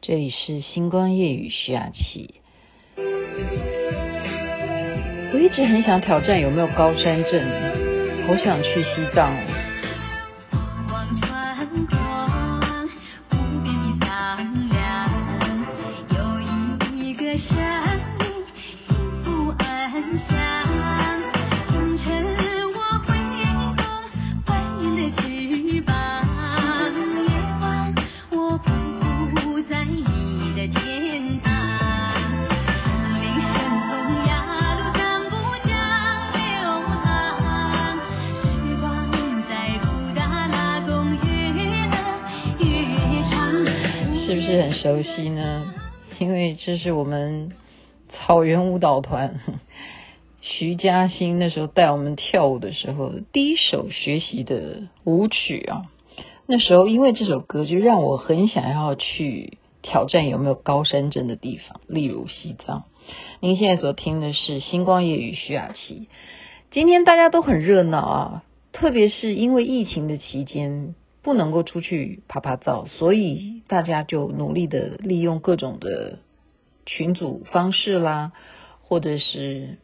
这里是星光夜雨徐雅琪。我一直很想挑战有没有高山症，好想去西藏哦是不。是很熟悉呢，因为这是我们草原舞蹈团 徐嘉欣那时候带我们跳舞的时候第一首学习的舞曲啊。那时候因为这首歌就让我很想要去挑战有没有高山症的地方，例如西藏。您现在所听的是星光夜雨徐雅琪。今天大家都很热闹啊，特别是因为疫情的期间。不能够出去拍拍照，所以大家就努力的利用各种的群组方式啦，或者是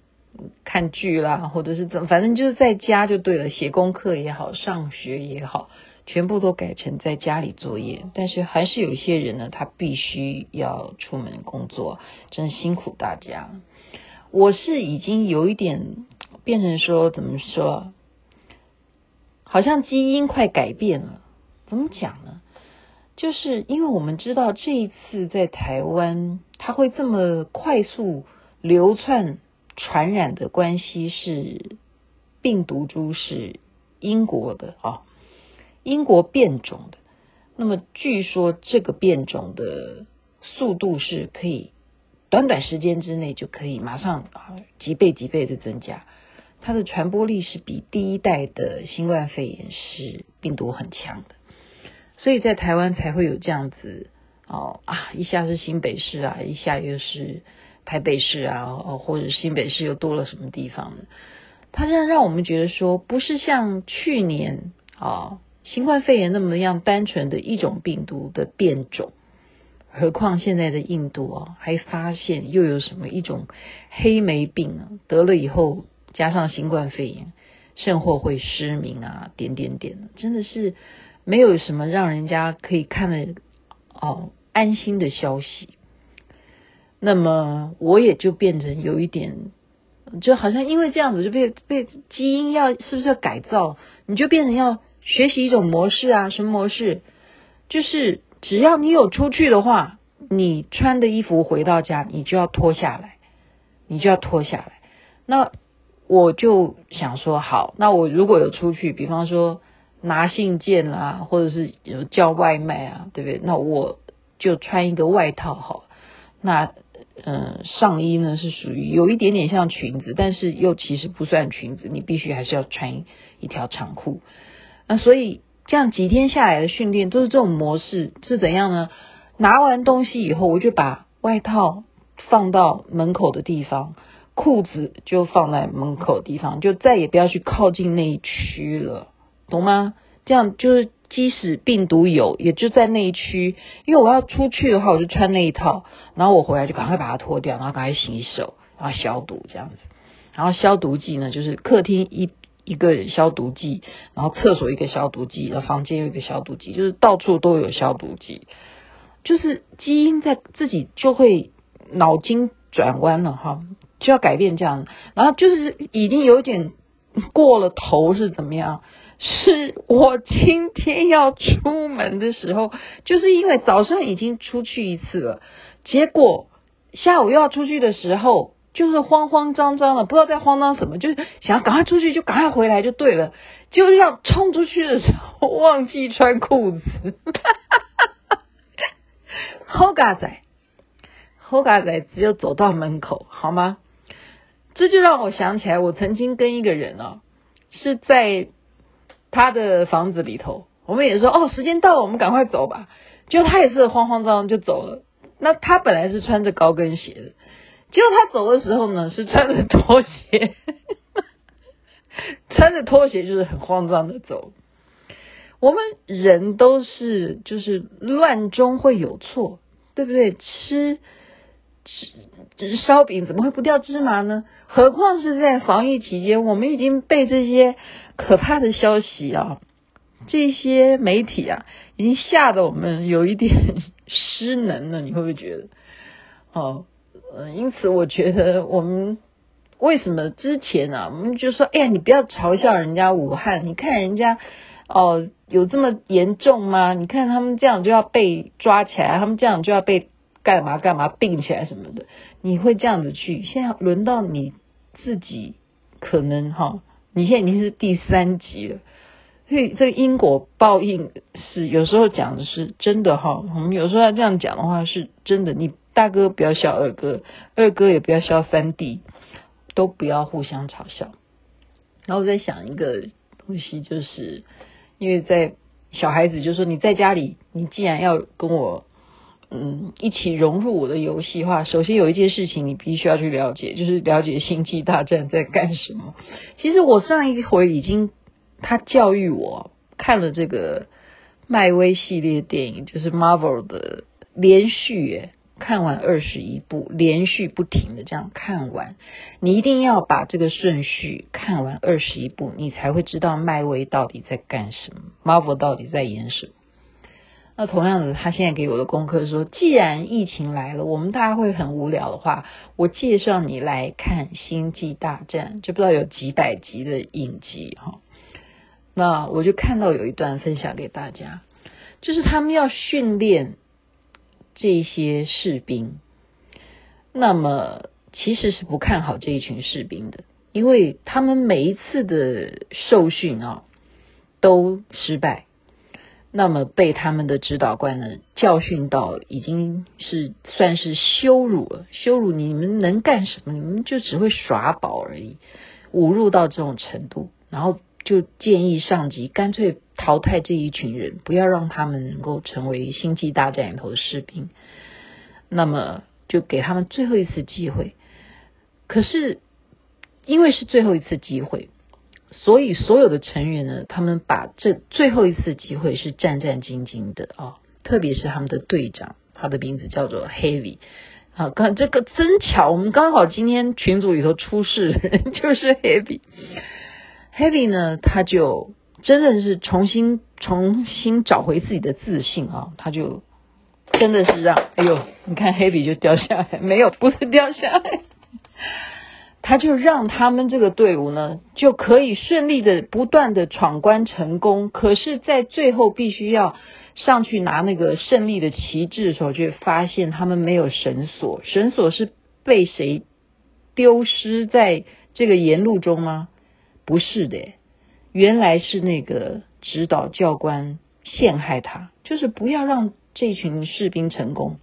看剧啦，或者是怎么，反正就是在家就对了，写功课也好，上学也好，全部都改成在家里作业。但是还是有一些人呢，他必须要出门工作，真辛苦大家。我是已经有一点变成说，怎么说，好像基因快改变了。怎么讲呢？就是因为我们知道这一次在台湾，它会这么快速流窜传染的关系是病毒株是英国的啊，英国变种的。那么据说这个变种的速度是可以短短时间之内就可以马上啊几倍几倍的增加，它的传播力是比第一代的新冠肺炎是病毒很强的。所以在台湾才会有这样子哦啊，一下是新北市啊，一下又是台北市啊，或者新北市又多了什么地方呢？它让让我们觉得说，不是像去年啊、新冠肺炎那么样单纯的一种病毒的变种，何况现在的印度哦，还发现又有什么一种黑霉病啊，得了以后加上新冠肺炎，甚或会失明啊，点点点，真的是。没有什么让人家可以看得哦安心的消息，那么我也就变成有一点，就好像因为这样子就被被基因要是不是要改造，你就变成要学习一种模式啊？什么模式？就是只要你有出去的话，你穿的衣服回到家你就要脱下来，你就要脱下来。那我就想说，好，那我如果有出去，比方说。拿信件啊，或者是有叫外卖啊，对不对？那我就穿一个外套好。那嗯、上衣呢是属于有一点点像裙子，但是又其实不算裙子，你必须还是要穿一,条长裤。那所以这样几天下来的训练都是这种模式，是怎样呢？拿完东西以后，我就把外套放到门口的地方，裤子就放在门口地方，就再也不要去靠近那一区了。懂吗？这样就是，即使病毒有，也就在那一区。因为我要出去的话，我就穿那一套，然后我回来就赶快把它脱掉，然后赶快洗手，然后消毒这样子。然后消毒剂呢，就是客厅一一个消毒剂，然后厕所一个消毒剂，然后房间有一个消毒剂，就是到处都有消毒剂。就是基因在自己就会脑筋转弯了哈，就要改变这样。然后就是已经有点过了头是怎么样？是我今天要出门的时候，就是因为早上已经出去一次了，结果下午又要出去的时候，就是慌慌张张的，不知道在慌张什么，就是想要赶快出去，就赶快回来就对了。就是要冲出去的时候，忘记穿裤子，好嘎仔，好嘎仔，只有走到门口，好吗？这就让我想起来，我曾经跟一个人哦，是在。他的房子里头，我们也说哦，时间到了，我们赶快走吧。结果他也是慌慌张张就走了。那他本来是穿着高跟鞋的，结果他走的时候呢，是穿着拖鞋，穿着拖鞋就是很慌张的走。我们人都是就是乱中会有错，对不对？吃烧饼怎么会不掉芝麻呢？何况是在防疫期间，我们已经被这些可怕的消息啊，这些媒体啊，已经吓得我们有一点失能了。你会不会觉得？哦，嗯，因此我觉得我们。为什么之前啊，我们就说，哎呀，你不要嘲笑人家武汉，你看人家哦，有这么严重吗？你看他们这样就要被抓起来，他们这样就要被干嘛干嘛并起来什么的，你会这样子去？现在轮到你自己，可能哈、你现在已经是第三级了，所以这个因果报应是有时候讲的是真的哈、我们有时候要这样讲的话是真的，你大哥不要笑二哥，二哥也不要笑三弟。都不要互相嘲笑。然后我在想一个东西，就是因为在小孩子就说你在家里，你既然要跟我嗯一起融入我的游戏的话，首先有一件事情你必须要去了解，就是了解星际大战在干什么。其实我上一回已经他教育我看了这个漫威系列电影，就是 Marvel 的连续诶。看完二十一部，连续不停的这样看完，你一定要把这个顺序看完二十一部，你才会知道漫威到底在干什么，Marvel 到底在演什么。那同样的，他现在给我的功课说，既然疫情来了，我们大家会很无聊的话，我介绍你来看《星际大战》，就不知道有几百集的影集哈。那我就看到有一段分享给大家，就是他们要训练。这些士兵，那么其实是不看好这一群士兵的，因为他们每一次的受训啊都失败，那么被他们的指导官呢教训到已经是算是羞辱了，羞辱你们能干什么？你们就只会耍宝而已，侮辱到这种程度，然后就建议上级干脆。淘汰这一群人，不要让他们能够成为星际大战里头的士兵。那么就给他们最后一次机会。可是因为是最后一次机会，所以所有的成员呢，他们把这最后一次机会是战战兢兢的啊、特别是他们的队长，他的名字叫做 Heavy。啊，刚这个真巧，我们刚好今天群组里头出事 就是 Heavy。Heavy 呢，他就。真的是重新重新找回自己的自信啊！他就真的是让，哎呦，你看黑笔就掉下来，没有，不是掉下来，他就让他们这个队伍呢，就可以顺利的不断的闯关成功。可是，在最后必须要上去拿那个胜利的旗帜的时候，就发现他们没有绳索，绳索是被谁丢失在这个沿路中吗？不是的。原来是那个指导教官陷害他，就是不要让这群士兵成功。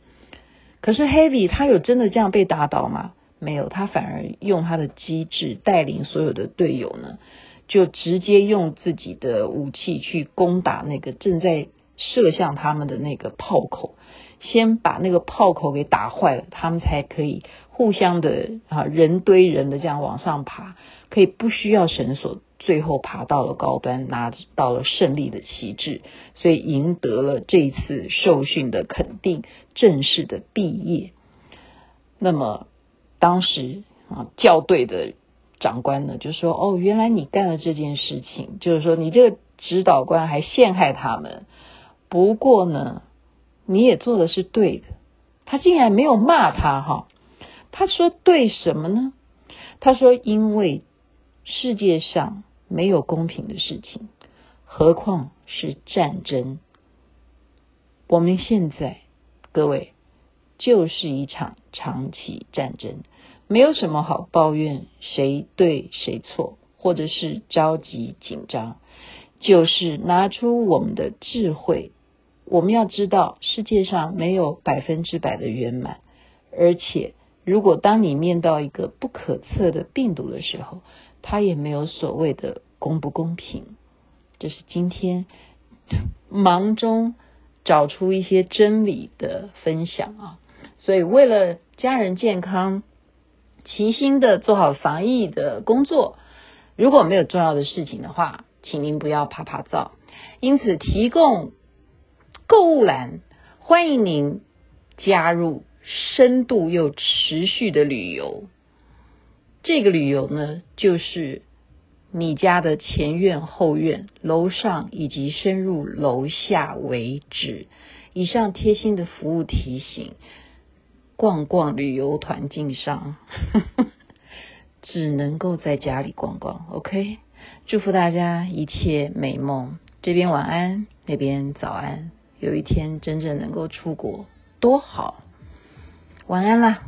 可是 Heavy 他有真的这样被打倒吗？没有，他反而用他的机智带领所有的队友呢，就直接用自己的武器去攻打那个正在射向他们的那个炮口，先把那个炮口给打坏了，他们才可以互相的啊人堆人的这样往上爬，可以不需要绳索。最后爬到了高端，拿到了胜利的旗帜，所以赢得了这一次受训的肯定，正式的毕业。那么当时啊，校对的长官呢就说：“哦，原来你干了这件事情，就是说你这个指导官还陷害他们。不过呢，你也做的是对的。他竟然没有骂他哈，他说对什么呢？他说因为世界上。”没有公平的事情，何况是战争。我们现在各位就是一场长期战争，没有什么好抱怨谁对谁错，或者是着急紧张，就是拿出我们的智慧。我们要知道，世界上没有百分之百的圆满，而且如果当你面到一个不可测的病毒的时候，它也没有所谓的公不公平，这是今天 忙中找出一些真理的分享啊。所以为了家人健康，齐心的做好防疫的工作。如果没有重要的事情的话，请您不要趴趴走。因此提供购物篮，欢迎您加入深度又持续的旅游。这个旅游呢，就是你家的前院、后院、楼上以及深入楼下为止。以上贴心的服务提醒：逛逛旅游团进上，只能够在家里逛逛。OK，祝福大家一切美梦。这边晚安，那边早安。有一天真正能够出国，多好！晚安啦。